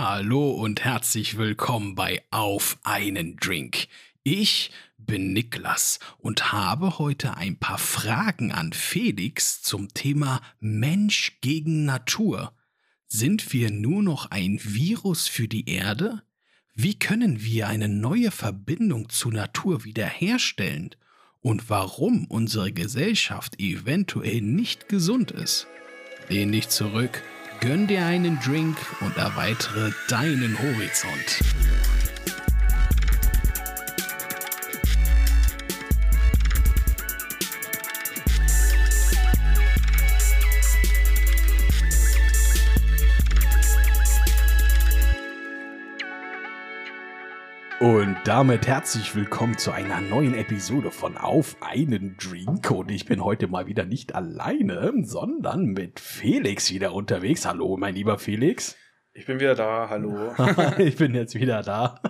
Hallo und herzlich willkommen bei Auf einen Drink. Ich bin Niklas und habe heute ein paar Fragen an Felix zum Thema Mensch gegen Natur. Sind wir nur noch ein Virus für die Erde? Wie können wir eine neue Verbindung zur Natur wiederherstellen? Und warum unsere Gesellschaft eventuell nicht gesund ist? Lehn dich zurück Gönn dir einen Drink und erweitere deinen Horizont. Und damit herzlich willkommen zu einer neuen Episode von Auf einen Drink. Und ich bin heute mal wieder nicht alleine, sondern mit Felix wieder unterwegs. Hallo, mein lieber Felix. Ich bin wieder da, hallo. ich bin jetzt wieder da.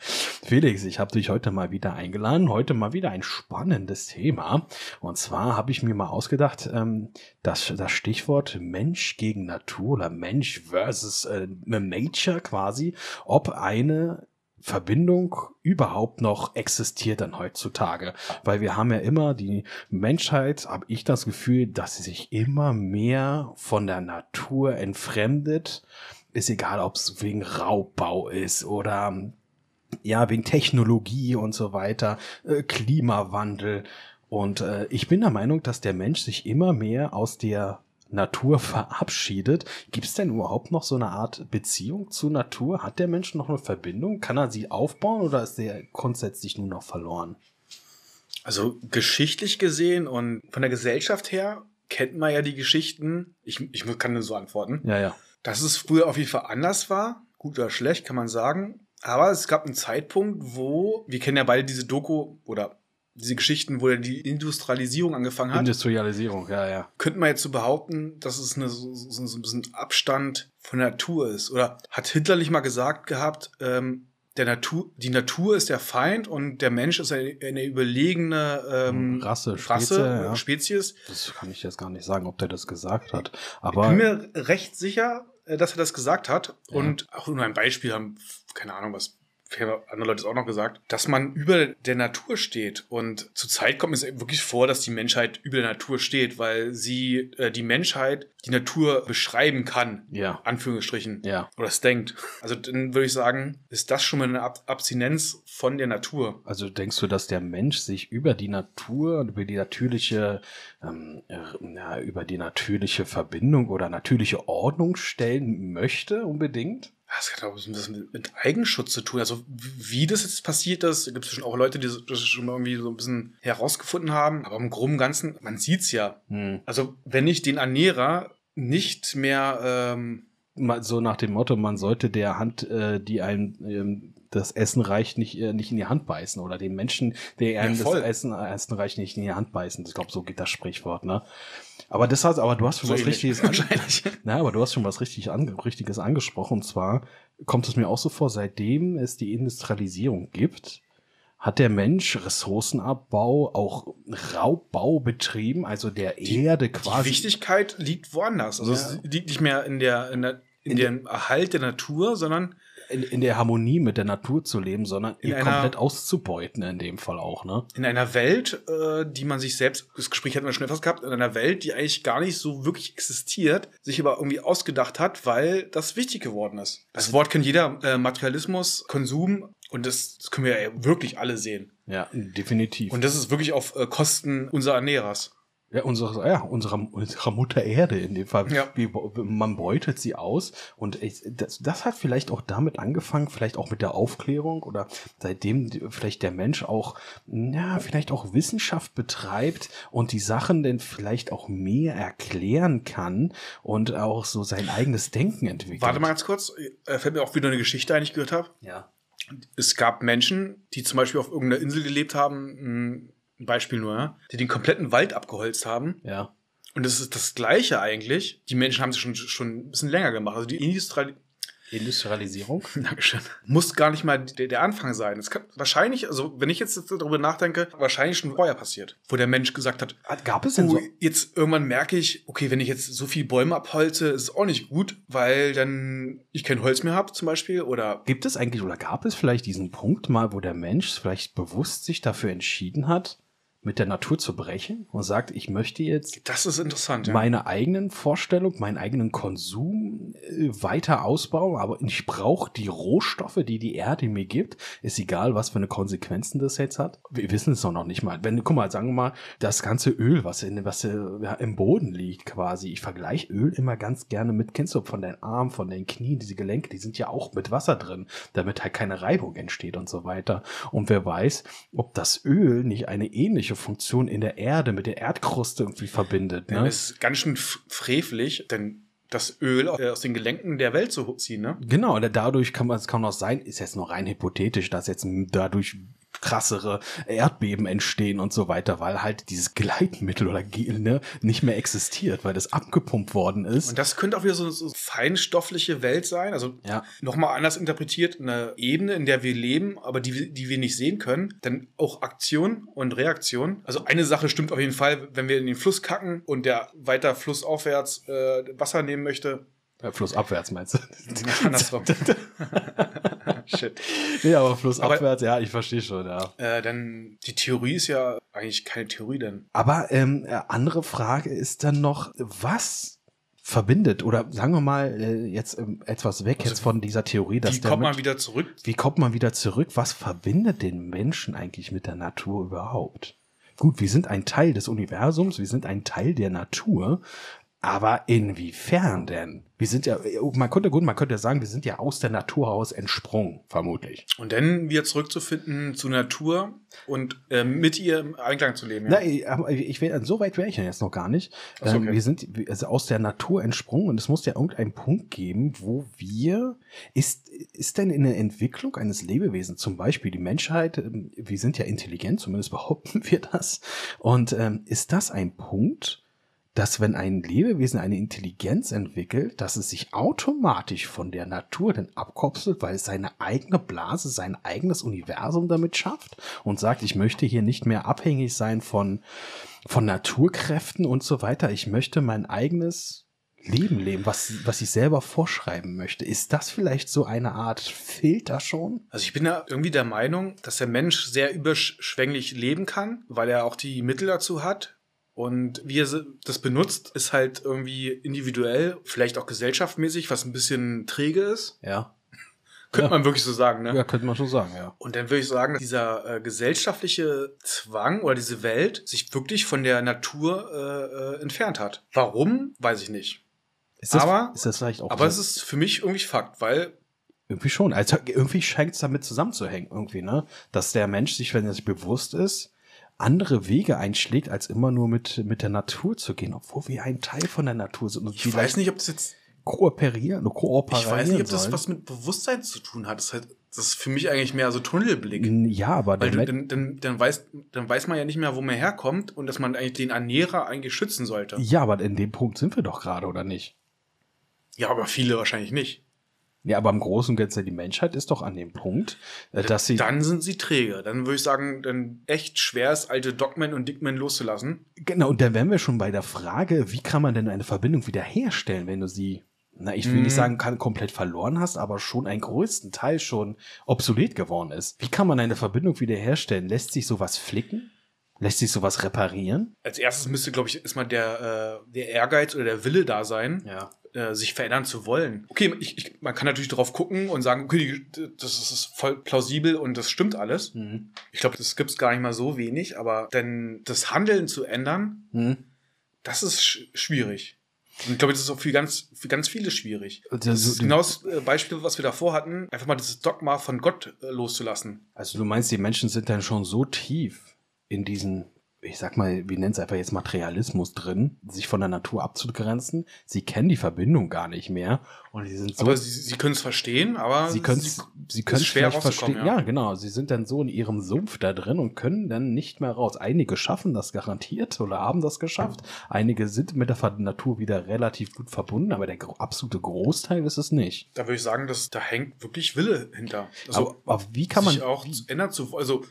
Felix, ich habe dich heute mal wieder eingeladen. Heute mal wieder ein spannendes Thema. Und zwar habe ich mir mal ausgedacht, ähm, dass das Stichwort Mensch gegen Natur oder Mensch versus äh, Nature quasi, ob eine Verbindung überhaupt noch existiert dann heutzutage. Weil wir haben ja immer die Menschheit, habe ich das Gefühl, dass sie sich immer mehr von der Natur entfremdet. Ist egal, ob es wegen Raubbau ist oder ja, wegen Technologie und so weiter, äh, Klimawandel. Und äh, ich bin der Meinung, dass der Mensch sich immer mehr aus der Natur verabschiedet. Gibt es denn überhaupt noch so eine Art Beziehung zur Natur? Hat der Mensch noch eine Verbindung? Kann er sie aufbauen oder ist der grundsätzlich nur noch verloren? Also geschichtlich gesehen und von der Gesellschaft her kennt man ja die Geschichten. Ich, ich kann nur so antworten. Ja, ja. Dass es früher auf jeden Fall anders war. Gut oder schlecht, kann man sagen. Aber es gab einen Zeitpunkt, wo, wir kennen ja beide diese Doku oder diese Geschichten, wo die Industrialisierung angefangen hat. Industrialisierung, ja, ja. Könnte man jetzt so behaupten, dass es eine, so, so, so ein bisschen Abstand von Natur ist? Oder hat Hitler nicht mal gesagt gehabt, ähm, der Natur, die Natur ist der Feind und der Mensch ist eine, eine überlegene ähm, Rasse, Spezie, Rasse ja. Spezies. Das kann ich jetzt gar nicht sagen, ob der das gesagt hat. Aber ich bin mir recht sicher, äh, dass er das gesagt hat. Ja. Und auch nur ein Beispiel haben, keine Ahnung, was andere Leute es auch noch gesagt, dass man über der Natur steht. Und zur Zeit kommt es wirklich vor, dass die Menschheit über der Natur steht, weil sie äh, die Menschheit die Natur beschreiben kann. Ja. Anführungsstrichen. Ja. Oder es denkt. Also dann würde ich sagen, ist das schon mal eine Ab Abstinenz von der Natur. Also denkst du, dass der Mensch sich über die Natur und über die natürliche, ähm, ja, über die natürliche Verbindung oder natürliche Ordnung stellen möchte unbedingt? Das hat auch ein bisschen mit Eigenschutz zu tun. Also wie das jetzt passiert ist, gibt es schon auch Leute, die das schon irgendwie so ein bisschen herausgefunden haben. Aber im Groben und Ganzen, man sieht's ja. Hm. Also wenn ich den Ernährer nicht mehr ähm, so nach dem Motto, man sollte der Hand, äh, die einem ähm, das Essen reicht, nicht, äh, nicht in die Hand beißen oder dem Menschen, der einem ja, das Essen, Essen reicht, nicht in die Hand beißen. Ich glaube, so geht das Sprichwort, ne? Aber das heißt, aber du hast schon so was Richtiges, wahrscheinlich. Na, aber du hast schon was richtig an, Richtiges angesprochen. Und zwar kommt es mir auch so vor, seitdem es die Industrialisierung gibt, hat der Mensch Ressourcenabbau, auch Raubbau betrieben, also der die, Erde quasi. Die Wichtigkeit liegt woanders. Also ja. es liegt nicht mehr in der, in der in, in dem Erhalt der Natur, sondern in, in der Harmonie mit der Natur zu leben, sondern in ihn komplett auszubeuten in dem Fall auch, ne? In einer Welt, äh, die man sich selbst, das Gespräch hatten wir schon etwas gehabt, in einer Welt, die eigentlich gar nicht so wirklich existiert, sich aber irgendwie ausgedacht hat, weil das wichtig geworden ist. Das also, Wort kennt jeder, äh, Materialismus, Konsum, und das, das können wir ja wirklich alle sehen. Ja, definitiv. Und das ist wirklich auf äh, Kosten unserer Ernährers. Ja, unsere, ja, unserer, unserer Mutter Erde in dem Fall. Ja. Wie, man beutet sie aus. Und ich, das, das hat vielleicht auch damit angefangen, vielleicht auch mit der Aufklärung oder seitdem vielleicht der Mensch auch, ja, vielleicht auch Wissenschaft betreibt und die Sachen denn vielleicht auch mehr erklären kann und auch so sein eigenes Denken entwickelt. Warte mal ganz kurz, äh, fällt mir auch wieder eine Geschichte ein, die ich gehört habe. Ja. Es gab Menschen, die zum Beispiel auf irgendeiner Insel gelebt haben, ein Beispiel nur, ja, die den kompletten Wald abgeholzt haben. Ja. Und das ist das Gleiche eigentlich. Die Menschen haben es schon, schon ein bisschen länger gemacht. Also die Industrie, Industrialisierung. Dankeschön. Muss gar nicht mal der, der Anfang sein. Es kann wahrscheinlich, also wenn ich jetzt darüber nachdenke, wahrscheinlich schon vorher passiert, wo der Mensch gesagt hat, Gab es denn so? jetzt irgendwann merke ich, okay, wenn ich jetzt so viel Bäume abholze, ist es auch nicht gut, weil dann ich kein Holz mehr habe zum Beispiel oder Gibt es eigentlich oder gab es vielleicht diesen Punkt mal, wo der Mensch vielleicht bewusst sich dafür entschieden hat, mit der Natur zu brechen und sagt, ich möchte jetzt das ist interessant. Ja. meine eigenen Vorstellungen, meinen eigenen Konsum äh, weiter ausbauen, aber ich brauche die Rohstoffe, die die Erde mir gibt. Ist egal, was für eine Konsequenzen das jetzt hat. Wir wissen es doch noch nicht mal. Wenn, guck mal, sagen wir mal, das ganze Öl, was, in, was äh, ja, im Boden liegt quasi. Ich vergleiche Öl immer ganz gerne mit, kennst du, von deinen Armen, von den Knien, diese Gelenke, die sind ja auch mit Wasser drin, damit halt keine Reibung entsteht und so weiter. Und wer weiß, ob das Öl nicht eine ähnliche Funktion in der Erde mit der Erdkruste irgendwie verbindet. Ja, Ne? Das ist ganz schön frevelig, denn das Öl aus aus den Gelenken der Welt zu ziehen, ne? Genau, da- dadurch kann man, es kann auch sein, ist jetzt nur rein hypothetisch, dass jetzt dadurch krassere Erdbeben entstehen und so weiter, weil halt dieses Gleitmittel oder Gel ne, nicht mehr existiert, weil das abgepumpt worden ist. Und das könnte auch wieder so eine so feinstoffliche Welt sein. Also Ja. nochmal anders interpretiert, eine Ebene, in der wir leben, aber die, wir- die wir nicht sehen können. Dann auch Aktion und Reaktion. Also eine Sache stimmt auf jeden Fall, wenn wir in den Fluss kacken und der weiter flussaufwärts äh, Wasser nehmen möchte. Ja, Flussabwärts meinst du? Andersrum. Shit. nee, aber flussabwärts, ja, ich verstehe schon, ja. Äh, dann die Theorie ist ja eigentlich keine Theorie, denn Aber ähm, äh, andere Frage ist dann noch, was verbindet oder sagen wir mal äh, jetzt ähm, etwas weg Also, jetzt von dieser Theorie, dass wie kommt man wieder zurück? Wie kommt man wieder zurück? Was verbindet den Menschen eigentlich mit der Natur überhaupt? Gut, wir sind ein Teil des Universums, wir sind ein Teil der Natur, aber inwiefern denn? Wir sind ja, man könnte gut, man könnte ja sagen, wir sind ja aus der Natur heraus entsprungen, vermutlich. Und dann wieder zurückzufinden zur Natur und äh, mit ihr im Einklang zu leben. Na, ich- aber ich will, so weit wäre ich ja jetzt noch gar nicht. So, Ähm, okay. Wir sind also aus der Natur entsprungen und es muss ja irgendeinen Punkt geben, wo wir, ist, ist denn in der Entwicklung eines Lebewesens, zum Beispiel die Menschheit, ähm, wir sind ja intelligent, zumindest behaupten wir das, und ähm, ist das ein Punkt, dass wenn ein Lebewesen eine Intelligenz entwickelt, dass es sich automatisch von der Natur dann abkopselt, weil es seine eigene Blase, sein eigenes Universum damit schafft und sagt, ich möchte hier nicht mehr abhängig sein von, von Naturkräften und so weiter. Ich möchte mein eigenes Leben leben, was, was ich selber vorschreiben möchte. Ist das vielleicht so eine Art Filter schon? Also ich bin ja irgendwie der Meinung, dass der Mensch sehr überschwänglich leben kann, weil er auch die Mittel dazu hat. Und wie er das benutzt, ist halt irgendwie individuell, vielleicht auch gesellschaftmäßig, was ein bisschen träge ist. Ja. Könnte Ja. man wirklich so sagen, ne? Ja, könnte man schon sagen, ja. Und dann würde ich sagen, dass dieser äh, gesellschaftliche Zwang oder diese Welt sich wirklich von der Natur äh, äh, entfernt hat. Warum, weiß ich nicht. Ist das, Aber- ist das vielleicht auch Aber so- es ist für mich irgendwie Fakt, weil Irgendwie schon. Also irgendwie scheint es damit zusammenzuhängen, irgendwie, ne? Dass der Mensch sich, wenn er sich bewusst ist, andere Wege einschlägt, als immer nur mit, mit der Natur zu gehen, obwohl wir ein Teil von der Natur sind und ich weiß nicht, ob das jetzt kooperieren, kooperieren Ich weiß nicht, ob das sollen. was mit Bewusstsein zu tun hat. Das ist, halt, das ist für mich eigentlich mehr so Tunnelblick. Ja, aber Weil du, dann, dann, dann, weiß, dann weiß man ja nicht mehr, wo man herkommt und dass man eigentlich den Ernährer eigentlich schützen sollte. ja, aber in dem Punkt sind wir doch gerade, oder nicht? Ja, aber viele wahrscheinlich nicht. Ja, aber im Großen und Ganzen, die Menschheit ist doch an dem Punkt, äh, dass sie. Dann sind sie träge. Dann würde ich sagen, dann echt schwer ist, alte Dogmen und Dickmen loszulassen. Genau, und dann wären wir schon bei der Frage, wie kann man denn eine Verbindung wiederherstellen, wenn du sie, na, ich will Mhm. nicht sagen, kann, komplett verloren hast, aber schon einen größten Teil schon obsolet geworden ist. Wie kann man eine Verbindung wiederherstellen? Lässt sich sowas flicken? Lässt sich sowas reparieren? Als erstes müsste, glaube ich, erstmal der, äh, der Ehrgeiz oder der Wille da sein, Ja. Äh, sich verändern zu wollen. Okay, ich, ich, man kann natürlich darauf gucken und sagen, okay, das ist voll plausibel und das stimmt alles. Mhm. Ich glaube, das gibt's gar nicht mal so wenig, aber denn das Handeln zu ändern, Mhm. das ist sch schwierig. Und ich glaube, das ist auch für ganz, für ganz viele schwierig. Das Das ist ist- genau das äh, Beispiel, was wir davor hatten, einfach mal dieses Dogma von Gott äh, loszulassen. Also du meinst, die Menschen sind dann schon so tief in diesen, ich sag mal, wir nennen es einfach jetzt Materialismus drin, sich von der Natur abzugrenzen. Sie kennen die Verbindung gar nicht mehr und die sind so aber sie, sie können es verstehen, aber Sie können's- sie können Ist schwer verstehen. Ja. ja. genau. Sie sind dann so in ihrem Sumpf da drin und können dann nicht mehr raus. Einige schaffen das garantiert oder haben das geschafft. Einige sind mit der Natur wieder relativ gut verbunden, aber der absolute Großteil ist es nicht. Da würde ich sagen, dass da hängt wirklich Wille hinter. Also, aber, aber wie kann man sich auch ändern zu, also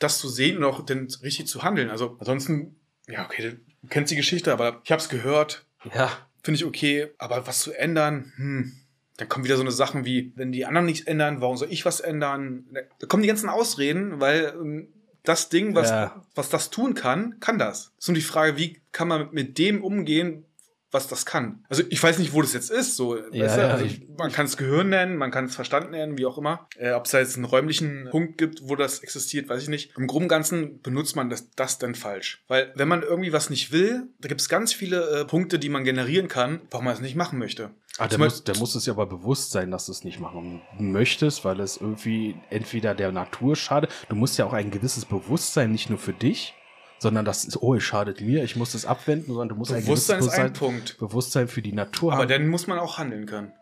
das zu sehen und auch dann richtig zu handeln. Also ansonsten, ja, okay, du kennst die Geschichte, aber ich habe es gehört, ja finde ich okay, aber was zu ändern, hm, dann kommen wieder so eine Sachen wie, wenn die anderen nichts ändern, warum soll ich was ändern? Da kommen die ganzen Ausreden, weil ähm, das Ding, was, Ja. was das tun kann, kann das. Es ist nur die Frage, wie kann man mit dem umgehen, was das kann. Also ich weiß nicht, wo das jetzt ist. So, Ja, weißt du? also, ich- man kann es Gehirn nennen, man kann es Verstand nennen, wie auch immer. Äh, Ob es da jetzt einen räumlichen Punkt gibt, wo das existiert, weiß ich nicht. Im Groben und Ganzen benutzt man das, das dann falsch. Weil wenn man irgendwie was nicht will, da gibt es ganz viele äh, Punkte, die man generieren kann, warum man es nicht machen möchte. Ah, der, muss, der muss es ja aber bewusst sein, dass du es nicht machen möchtest, weil es irgendwie entweder der Natur schadet. Du musst ja auch ein gewisses Bewusstsein, nicht nur für dich, sondern das ist, oh, es schadet mir, ich muss das abwenden, sondern du musst Bewusstsein ein ist ein Bewusstsein, Punkt. Bewusstsein für die Natur Aber haben. dann muss man auch handeln können.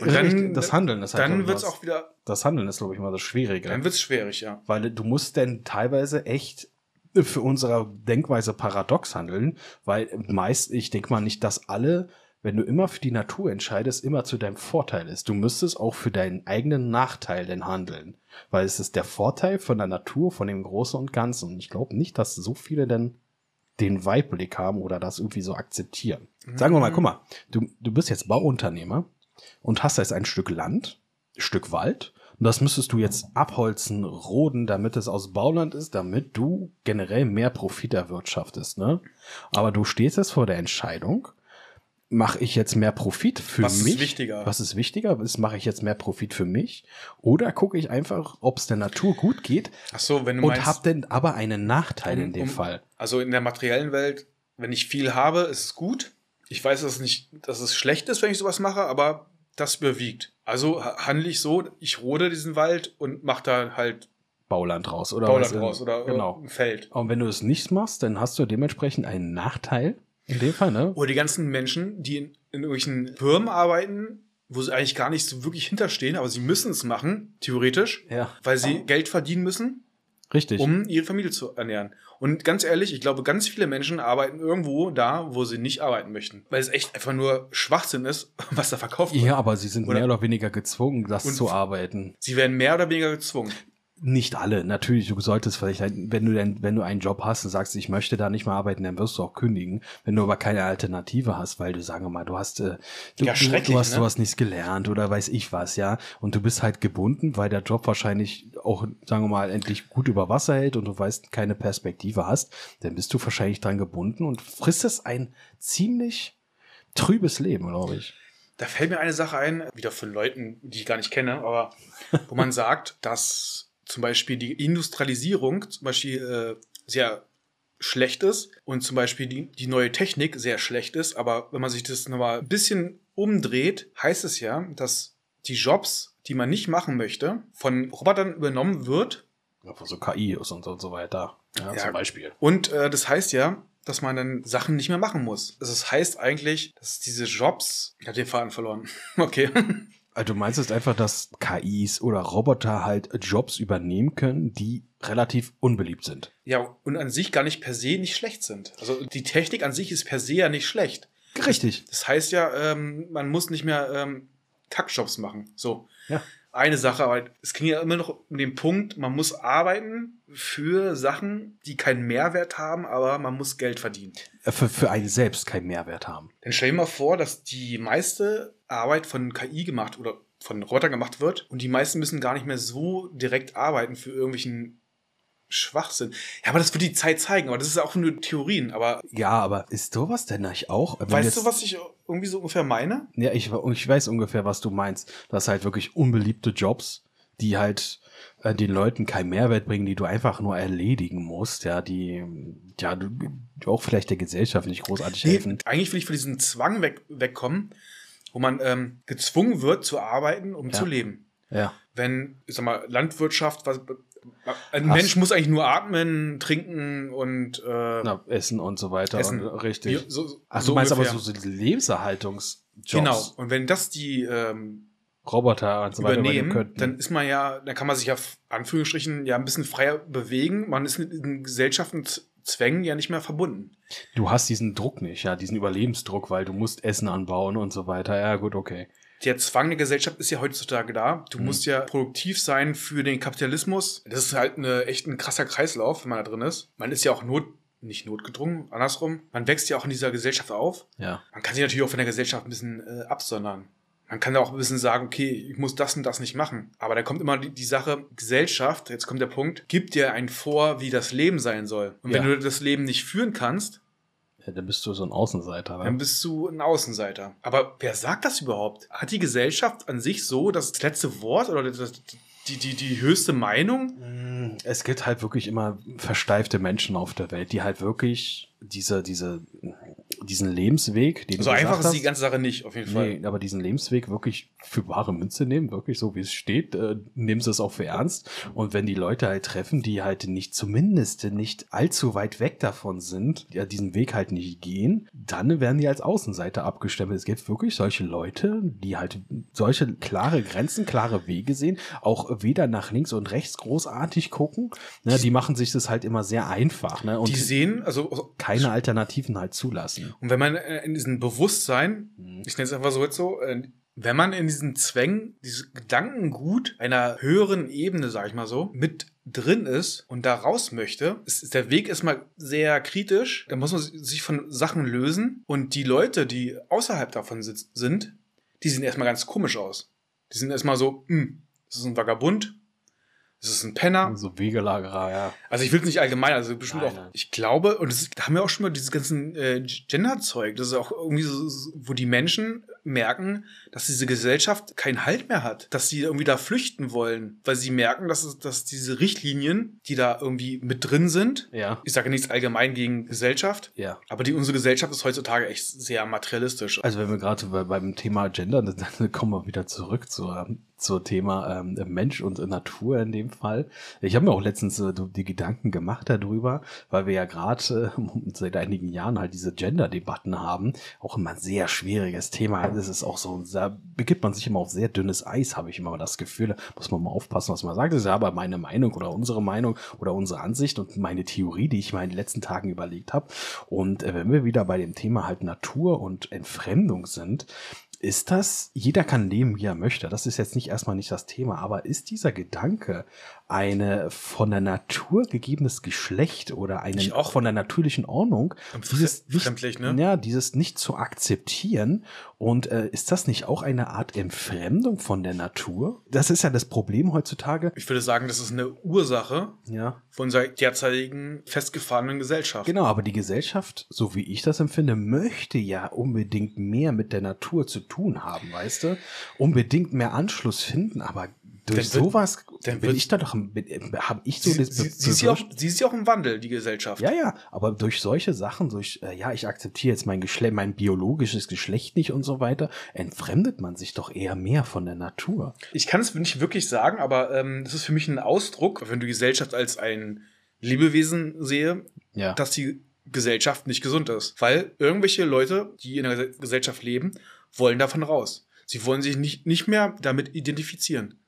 Und dann- das Handeln ist halt, Dann ich, wird es was- auch wieder, das Handeln ist, glaube ich, mal das Schwierige. dann wird es schwierig, ja. Weil du musst denn teilweise echt für unsere Denkweise paradox handeln, weil meist, ich denke mal nicht, dass alle, wenn du immer für die Natur entscheidest, immer zu deinem Vorteil ist. Du müsstest auch für deinen eigenen Nachteil denn handeln. Weil es ist der Vorteil von der Natur, von dem Großen und Ganzen. Und ich glaube nicht, dass so viele denn den Weitblick haben oder das irgendwie so akzeptieren. Sagen wir mal, guck mal, du, du bist jetzt Bauunternehmer und hast jetzt ein Stück Land, Stück Wald. Und das müsstest du jetzt abholzen, roden, damit es aus Bauland ist, damit du generell mehr Profit erwirtschaftest. Ne? Aber du stehst jetzt vor der Entscheidung, mache ich jetzt mehr Profit für Was ist mich? wichtiger? Was ist wichtiger? Ist, mache ich jetzt mehr Profit für mich? Oder gucke ich einfach, ob es der Natur gut geht Ach so, wenn du und meinst, hab denn aber einen Nachteil in um- dem um- Fall. Also in der materiellen Welt, wenn ich viel habe, ist es gut. Ich weiß, dass es nicht, dass es schlecht ist, wenn ich sowas mache, aber das überwiegt. Also ha- handle ich so, ich rode diesen Wald und mache da halt Bauland raus oder Bauland was in- raus oder genau. ein Feld. Und wenn du es nicht machst, dann hast du dementsprechend einen Nachteil. In dem Fall, ne? Oder die ganzen Menschen, die in, in irgendwelchen Firmen arbeiten, wo sie eigentlich gar nicht so wirklich hinterstehen, aber sie müssen es machen, theoretisch, Ja. weil sie Geld verdienen müssen, Richtig. um ihre Familie zu ernähren. Und ganz ehrlich, ich glaube, ganz viele Menschen arbeiten irgendwo da, wo sie nicht arbeiten möchten. Weil es echt einfach nur Schwachsinn ist, was da verkauft wird. ja, aber sie sind Oder- mehr oder weniger gezwungen, das Und- zu arbeiten. Sie werden mehr oder weniger gezwungen. Nicht alle. Natürlich, du solltest vielleicht, wenn du denn, wenn du einen Job hast und sagst, ich möchte da nicht mehr arbeiten, dann wirst du auch kündigen. Wenn du aber keine Alternative hast, weil du, sagen wir mal, du hast, äh, du, Ja, du, du hast ne? sowas nichts gelernt oder weiß ich was, ja. Und du bist halt gebunden, weil der Job wahrscheinlich auch, sagen wir mal, endlich gut über Wasser hält und du weißt, keine Perspektive hast, dann bist du wahrscheinlich dran gebunden und fristest ein ziemlich trübes Leben, glaube ich. Da fällt mir eine Sache ein, wieder von Leuten, die ich gar nicht kenne, aber wo man sagt, dass zum Beispiel die Industrialisierung zum Beispiel äh, sehr schlecht ist und zum Beispiel die, die neue Technik sehr schlecht ist. Aber wenn man sich das nochmal ein bisschen umdreht, heißt es ja, dass die Jobs, die man nicht machen möchte, von Robotern übernommen wird. Ja, so KI und so, und so weiter. Ja, Ja. zum Beispiel. Und äh, das heißt ja, dass man dann Sachen nicht mehr machen muss. Also das heißt eigentlich, dass diese Jobs. Ich habe den Faden verloren. Okay. Also du meinst jetzt einfach, dass KIs oder Roboter halt Jobs übernehmen können, die relativ unbeliebt sind. Ja, und an sich gar nicht per se nicht schlecht sind. Also die Technik an sich ist per se ja nicht schlecht. Richtig. Das heißt ja, ähm, man muss nicht mehr ähm, Kackjobs machen. So. Ja. Eine Sache, aber es ging ja immer noch um den Punkt, man muss arbeiten für Sachen, die keinen Mehrwert haben, aber man muss Geld verdienen. Äh, Für, für einen selbst keinen Mehrwert haben. Dann stell dir mal vor, dass die meiste Arbeit von KI gemacht oder von Robotern gemacht wird und die meisten müssen gar nicht mehr so direkt arbeiten für irgendwelchen Schwachsinn. Ja, aber das wird die Zeit zeigen, aber das ist auch nur Theorien. Aber Ja, aber ist sowas denn nicht auch? Weißt jetzt- du, was ich irgendwie so ungefähr meine? Ja, ich, ich weiß ungefähr, was du meinst. Das halt wirklich unbeliebte Jobs, die halt äh, den Leuten keinen Mehrwert bringen, die du einfach nur erledigen musst, ja, die ja du, auch vielleicht der Gesellschaft nicht großartig helfen. Eigentlich will ich von diesem Zwang weg, wegkommen, wo man ähm, gezwungen wird zu arbeiten, um Ja. zu leben. Ja. Wenn, ich sag mal, Landwirtschaft, was, ein Ach Mensch muss eigentlich nur atmen, trinken und äh, Na, Essen und so weiter. Essen. Und, richtig. Wie- so- Ach, so du meinst aber ungefähr. so, so Lebenserhaltungsjobs. Genau. Und wenn das die ähm, Roboter und so weiter übernehmen, könnten. dann ist man ja, dann kann man sich ja Anführungsstrichen ja ein bisschen freier bewegen. Man ist mit den Gesellschaften Zwängen ja nicht mehr verbunden. Du hast diesen Druck nicht, ja, diesen Überlebensdruck, weil du musst Essen anbauen und so weiter. Ja, gut, okay. Der Zwang der Gesellschaft ist ja heutzutage da. Du mhm. musst ja produktiv sein für den Kapitalismus. Das ist halt eine, echt ein krasser Kreislauf, wenn man da drin ist. Man ist ja auch not, nicht notgedrungen, andersrum. Man wächst ja auch in dieser Gesellschaft auf. Ja. Man kann sich natürlich auch von der Gesellschaft ein bisschen äh, absondern. Man kann auch ein bisschen sagen, okay, ich muss das und das nicht machen. Aber da kommt immer die, die Sache, Gesellschaft, jetzt kommt der Punkt, gibt dir ein Vor, wie das Leben sein soll. Und wenn du das Leben nicht führen kannst, ja, dann bist du so ein Außenseiter. Ne? Dann bist du ein Außenseiter. Aber wer sagt das überhaupt? Hat die Gesellschaft an sich so das letzte Wort oder das, die, die, die höchste Meinung? Mm, es gibt halt wirklich immer versteifte Menschen auf der Welt, die halt wirklich diese, diese diesen Lebensweg, den So einfach ist die ganze Sache nicht, auf jeden Fall. Nee, aber diesen Lebensweg wirklich für wahre Münze nehmen, wirklich so wie es steht, äh, nehmen sie es auch für ernst. Und wenn die Leute halt treffen, die halt nicht zumindest nicht allzu weit weg davon sind, ja, diesen Weg halt nicht gehen, dann werden die als Außenseiter abgestempelt. Es gibt wirklich solche Leute, die halt solche klare Grenzen, klare Wege sehen, auch weder nach links und rechts großartig gucken. Ne, die machen sich das halt immer sehr einfach. Ne, und die sehen, also keine Alternativen halt zulassen. Und wenn man äh, in diesem Bewusstsein, mhm. ich nenne es einfach so jetzt so, äh, wenn man in diesen Zwängen, dieses Gedankengut einer höheren Ebene, sag ich mal so, mit drin ist und da raus möchte, ist der Weg erstmal sehr kritisch. Da muss man sich von Sachen lösen. Und die Leute, die außerhalb davon sind, die sehen erstmal ganz komisch aus. Die sind erstmal so, hm, das ist ein Vagabund, das ist ein Penner. So Wegelagerer, ja. Also ich will es nicht allgemein, also bestimmt nein, auch. Nein. Ich glaube, und das, da haben wir auch schon mal dieses ganzen äh, Gender-Zeug. Das ist auch irgendwie so, wo die Menschen merken, dass diese Gesellschaft keinen Halt mehr hat, dass sie irgendwie da flüchten wollen, weil sie merken, dass, es, dass diese Richtlinien, die da irgendwie mit drin sind, ja. ich sage nichts allgemein gegen Gesellschaft, ja. aber die, unsere Gesellschaft ist heutzutage echt sehr materialistisch. Also wenn wir gerade beim Thema Gender, dann kommen wir wieder zurück zur zur Thema ähm, Mensch und Natur in dem Fall. Ich habe mir auch letztens äh, die Gedanken gemacht darüber, weil wir ja gerade äh, seit einigen Jahren halt diese Gender-Debatten haben. Auch immer ein sehr schwieriges Thema. Das ist auch so, da begibt man sich immer auf sehr dünnes Eis, habe ich immer das Gefühl. Da muss man mal aufpassen, was man sagt. Das ist ja aber meine Meinung oder unsere Meinung oder unsere Ansicht und meine Theorie, die ich mal in den letzten Tagen überlegt habe. Und äh, wenn wir wieder bei dem Thema halt Natur und Entfremdung sind, ist das, jeder kann leben, wie er möchte. Das ist jetzt nicht erstmal nicht das Thema, aber ist dieser Gedanke eine von der Natur gegebenes Geschlecht oder eine auch von der natürlichen Ordnung, dieses nicht, ne? ja, dieses nicht zu akzeptieren. Und äh, ist das nicht auch eine Art Entfremdung von der Natur? Das ist ja das Problem heutzutage. Ich würde sagen, das ist eine Ursache ja. von unserer derzeitigen festgefahrenen Gesellschaft. Genau, aber die Gesellschaft, so wie ich das empfinde, möchte ja unbedingt mehr mit der Natur zu tun haben, weißt du? Unbedingt mehr Anschluss finden, aber durch dann sowas dann bin ich da doch, habe ich so sie, das sie, sie, ist ja auch, sie ist ja auch im Wandel, die Gesellschaft. Ja, ja, aber durch solche Sachen, durch, äh, ja, ich akzeptiere jetzt mein Geschlecht, mein biologisches Geschlecht nicht und so weiter, entfremdet man sich doch eher mehr von der Natur. Ich kann es nicht wirklich sagen, aber ähm, das ist für mich ein Ausdruck, wenn du die Gesellschaft als ein Lebewesen sehe, ja. dass die Gesellschaft nicht gesund ist. Weil irgendwelche Leute, die in der Gesellschaft leben, wollen davon raus. Sie wollen sich nicht, nicht mehr damit identifizieren.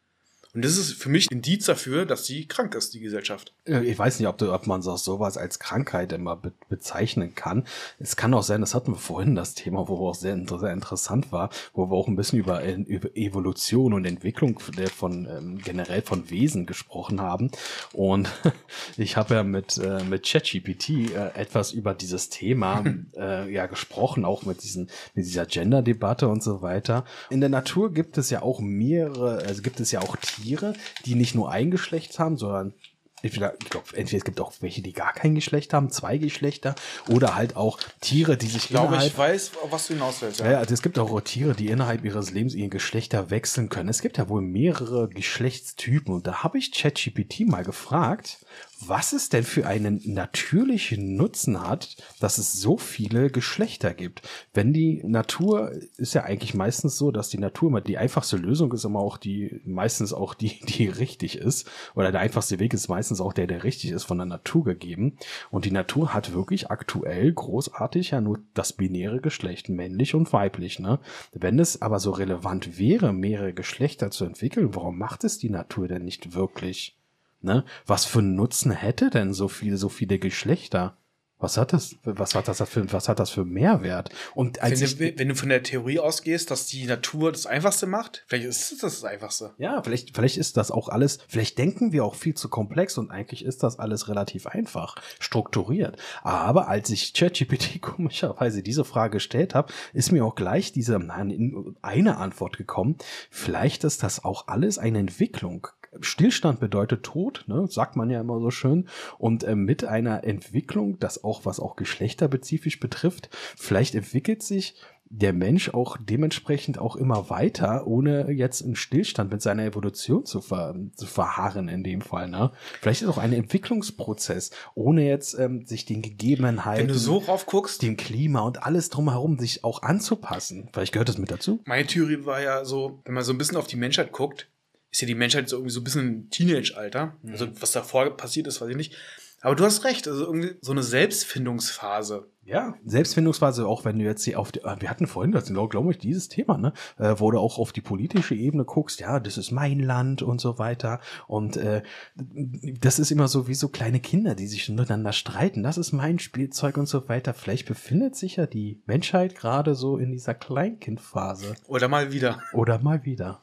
Und das ist für mich Indiz dafür, dass sie krank ist, die Gesellschaft. Ich weiß nicht, ob, du, ob man so sowas als Krankheit immer be bezeichnen kann. Es kann auch sein, das hatten wir vorhin das Thema, wo auch sehr, sehr interessant war, wo wir auch ein bisschen über, über Evolution und Entwicklung von ähm, generell von Wesen gesprochen haben. Und ich habe ja mit, äh, mit ChatGPT äh, etwas über dieses Thema äh, ja gesprochen, auch mit, diesen, mit dieser Gender-Debatte und so weiter. In der Natur gibt es ja auch mehrere, also gibt es ja auch Tiere, Tiere, die nicht nur ein Geschlecht haben, sondern entweder, ich glaube, entweder es gibt auch welche, die gar kein Geschlecht haben, zwei Geschlechter, oder halt auch Tiere, die sich ich glaube, ich weiß, was du hinaus willst. Ja. ja, also es gibt auch Tiere, die innerhalb ihres Lebens ihre Geschlechter wechseln können. Es gibt ja wohl mehrere Geschlechtstypen und da habe ich ChatGPT mal gefragt, was es denn für einen natürlichen Nutzen hat, dass es so viele Geschlechter gibt. Wenn die Natur ist ja eigentlich meistens so, dass die Natur immer die einfachste Lösung ist, immer auch die meistens auch die, die richtig ist. Oder der einfachste Weg ist meistens auch der, der richtig ist, von der Natur gegeben. Und die Natur hat wirklich aktuell großartig ja nur das binäre Geschlecht, männlich und weiblich. Ne? Wenn es aber so relevant wäre, mehrere Geschlechter zu entwickeln, warum macht es die Natur denn nicht wirklich? Ne? Was für einen Nutzen hätte denn so viele, so viele Geschlechter? Was hat das, was hat das für, was hat das für Mehrwert? Und als wenn, ich, du, wenn du von der Theorie ausgehst, dass die Natur das Einfachste macht, vielleicht ist es das Einfachste. ja, vielleicht, vielleicht ist das auch alles, vielleicht denken wir auch viel zu komplex und eigentlich ist das alles relativ einfach strukturiert. Aber als ich ChatGPT komischerweise diese Frage gestellt habe, ist mir auch gleich diese nein, eine Antwort gekommen. Vielleicht ist das auch alles eine Entwicklung. Stillstand bedeutet Tod, ne, sagt man ja immer so schön. Und äh, mit einer Entwicklung, das auch, was auch geschlechterspezifisch betrifft, vielleicht entwickelt sich der Mensch auch dementsprechend auch immer weiter, ohne jetzt im Stillstand mit seiner Evolution zu, ver zu verharren in dem Fall. Ne? Vielleicht ist auch ein Entwicklungsprozess, ohne jetzt ähm, sich den Gegebenheiten, Wenn du so rauf guckst, dem Klima und alles drumherum sich auch anzupassen. Vielleicht gehört das mit dazu. meine Theorie war ja so, wenn man so ein bisschen auf die Menschheit guckt, ist ja die Menschheit so irgendwie so ein bisschen Teenage-Alter. Also was davor passiert ist, weiß ich nicht. Aber du hast recht, also irgendwie so eine Selbstfindungsphase. Ja, Selbstfindungsphase, auch wenn du jetzt hier auf die, äh, wir hatten vorhin, das glaube glaub ich, dieses Thema, ne, äh, wo du auch auf die politische Ebene guckst, ja, das ist mein Land und so weiter. Und äh, das ist immer so wie so kleine Kinder, die sich miteinander streiten. Das ist mein Spielzeug und so weiter. Vielleicht befindet sich ja die Menschheit gerade so in dieser Kleinkindphase. Oder mal wieder. Oder mal wieder.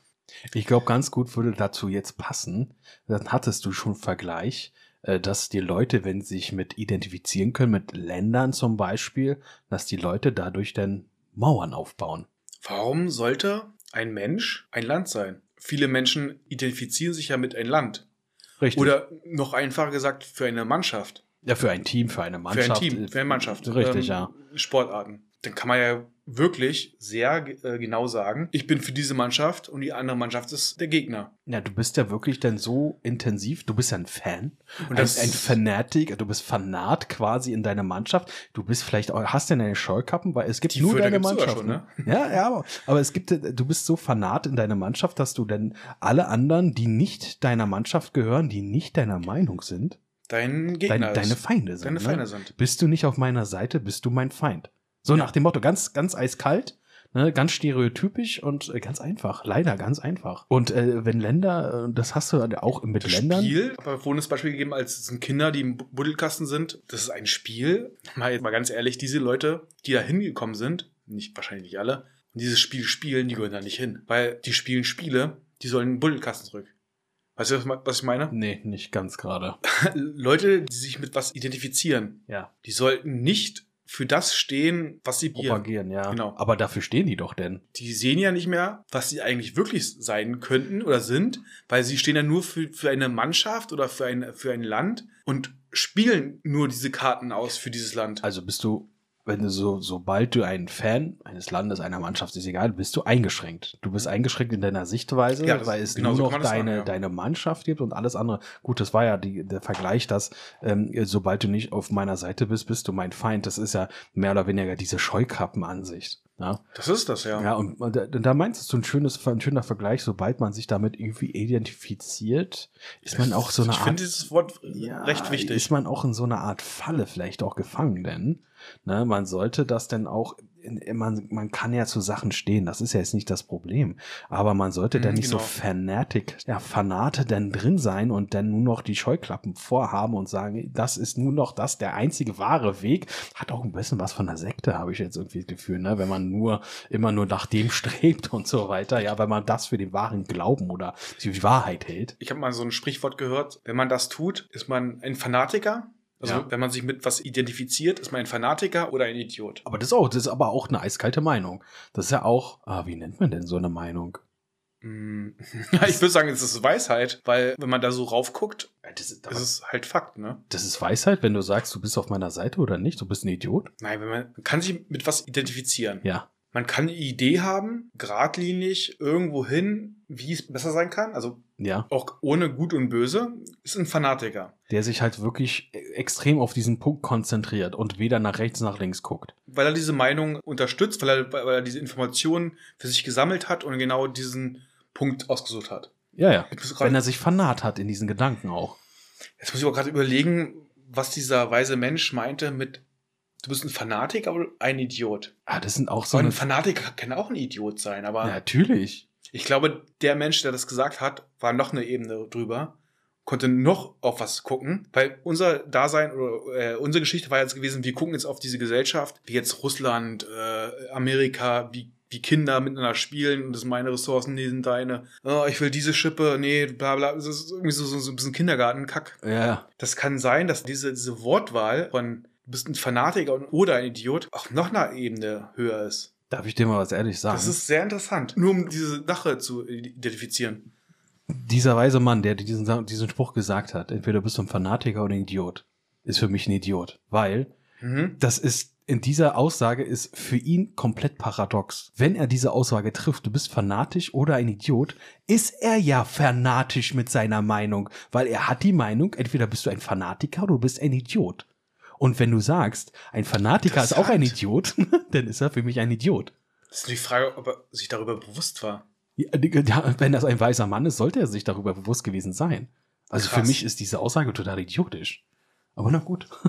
Ich glaube, ganz gut würde dazu jetzt passen. Dann hattest du schon Vergleich, äh, dass die Leute, wenn sie sich mit identifizieren können, mit Ländern zum Beispiel, dass die Leute dadurch dann Mauern aufbauen. Warum sollte ein Mensch ein Land sein? Viele Menschen identifizieren sich ja mit ein Land. Richtig. Oder noch einfacher gesagt, für eine Mannschaft. ja, für ein Team, für eine Für Mannschaft. ein Team, für eine Mannschaft. Richtig, Ähm, ja. Sportarten. Dann kann man ja wirklich sehr äh, genau sagen, ich bin für diese Mannschaft und die andere Mannschaft ist der Gegner. Ja, du bist ja wirklich dann so intensiv, du bist ja ein Fan, Und ein, das- ein Fanatik, du bist Fanat quasi in deiner Mannschaft. Du bist vielleicht auch, hast denn deine Scheukappen, weil es gibt nur Fürther deine Mannschaft. schon, ne? Ja, ja, aber, aber es gibt, du bist so Fanat in deiner Mannschaft, dass du dann alle anderen, die nicht deiner Mannschaft gehören, die nicht deiner Meinung sind, Dein Gegner dein, deine ist. Feinde sind. Deine ne? Feinde sind. Bist du nicht auf meiner Seite, bist du mein Feind. So Ja. nach dem Motto, ganz, ganz eiskalt, ne, ganz stereotypisch und äh, ganz einfach. Leider ganz einfach. Und äh, wenn Länder, äh, das hast du auch mit Das Ländern. Spiel, aber vorhin das Beispiel gegeben, als es sind Kinder, die im Buddelkasten sind. Das ist ein Spiel. Mal, jetzt mal ganz ehrlich, diese Leute, die da hingekommen sind, nicht wahrscheinlich nicht alle, und dieses Spiel spielen, die gehören da nicht hin. Weil die spielen Spiele, die sollen in den Buddelkasten zurück. Weißt du, was- was ich meine? Nee, nicht ganz gerade. Leute, die sich mit was identifizieren, Ja. die sollten nicht für das stehen, was sie. Propagieren, ja. Genau. Aber dafür stehen die doch denn. Die sehen ja nicht mehr, was sie eigentlich wirklich sein könnten oder sind, weil sie stehen ja nur für, für eine Mannschaft oder für ein, für ein Land und spielen nur diese Karten aus für dieses Land. Also bist du, wenn du so, sobald du ein Fan eines Landes, einer Mannschaft, ist egal, bist du eingeschränkt. Du bist eingeschränkt in deiner Sichtweise, Ja, weil es genau nur noch deine, sagen, ja. deine Mannschaft gibt und alles andere. Gut, das war ja die, der Vergleich, dass ähm, sobald du nicht auf meiner Seite bist, bist du mein Feind. Das ist ja mehr oder weniger diese Scheukappenansicht. Ja, Das ist das, ja. ja und, und da, da meinst du ein schönes, ein schöner Vergleich, sobald man sich damit irgendwie identifiziert, ist man auch so eine ich Art finde dieses Wort ja, recht wichtig. Ist man auch in so einer Art Falle vielleicht auch gefangen, denn ne, man sollte das denn auch, man, man kann ja zu Sachen stehen, das ist ja jetzt nicht das Problem, aber man sollte Mhm, dann nicht so genau. fanatik, ja, Fanate denn drin sein und dann nur noch die Scheuklappen vorhaben und sagen, das ist nur noch das, der einzige wahre Weg, hat auch ein bisschen was von einer Sekte, habe ich jetzt irgendwie das Gefühl, ne, wenn man nur, immer nur nach dem strebt und so weiter, ja, wenn man das für den wahren Glauben oder die Wahrheit hält. Ich habe mal so ein Sprichwort gehört, wenn man das tut, ist man ein Fanatiker. Also Ja. wenn man sich mit was identifiziert, ist man ein Fanatiker oder ein Idiot. Aber das ist auch, das ist aber auch eine eiskalte Meinung. Das ist ja auch, ah, wie nennt man denn so eine Meinung? Mm, Ja, ich würde sagen, es ist Weisheit, weil wenn man da so raufguckt, Das ist, ist halt Fakt, ne? das ist Weisheit, wenn du sagst, du bist auf meiner Seite oder nicht, du bist ein Idiot. Nein, wenn man, man kann sich mit was identifizieren. Ja. Man kann eine Idee haben, geradlinig irgendwo hin, wie es besser sein kann. Also Ja. auch ohne Gut und Böse, ist ein Fanatiker. Der sich halt wirklich extrem auf diesen Punkt konzentriert und weder nach rechts nach links guckt. Weil er diese Meinung unterstützt, weil er, weil er diese Informationen für sich gesammelt hat und genau diesen Punkt ausgesucht hat. Ja, ja. Wenn er sich fanat hat in diesen Gedanken auch. Jetzt muss ich auch gerade überlegen, was dieser weise Mensch meinte mit, du bist ein Fanatiker oder ein Idiot. Ah, das sind auch so. Ein Fanatiker kann auch ein Idiot sein, aber Ja, natürlich. ich glaube, der Mensch, der das gesagt hat, war noch eine Ebene drüber, konnte noch auf was gucken, weil unser Dasein oder äh, unsere Geschichte war jetzt gewesen, wir gucken jetzt auf diese Gesellschaft, wie jetzt Russland, äh, Amerika, wie wie Kinder miteinander spielen und das sind meine Ressourcen, nee, sind deine. Oh, ich will diese Schippe, nee, bla bla. Das ist irgendwie so, so, so ein bisschen Kindergarten-Kack. Ja. Das kann sein, dass diese, diese Wortwahl von du bist ein Fanatiker oder ein Idiot auch noch eine Ebene höher ist. Darf ich dir mal was ehrlich sagen? Das ist sehr interessant. Nur um diese Sache zu identifizieren. Dieser weise Mann, der diesen, diesen Spruch gesagt hat, entweder bist du ein Fanatiker oder ein Idiot, ist für mich ein Idiot. Weil Mhm. das ist in dieser Aussage ist für ihn komplett paradox. Wenn er diese Aussage trifft, du bist fanatisch oder ein Idiot, ist er ja fanatisch mit seiner Meinung, weil er hat die Meinung, entweder bist du ein Fanatiker oder du bist ein Idiot. Und wenn du sagst, ein Fanatiker ist auch ein. Idiot, dann ist er für mich ein Idiot. Das ist die Frage, ob er sich darüber bewusst war. Ja, wenn das ein weiser Mann ist, sollte er sich darüber bewusst gewesen sein. Also für Krass. mich ist diese Aussage total idiotisch. Aber na gut.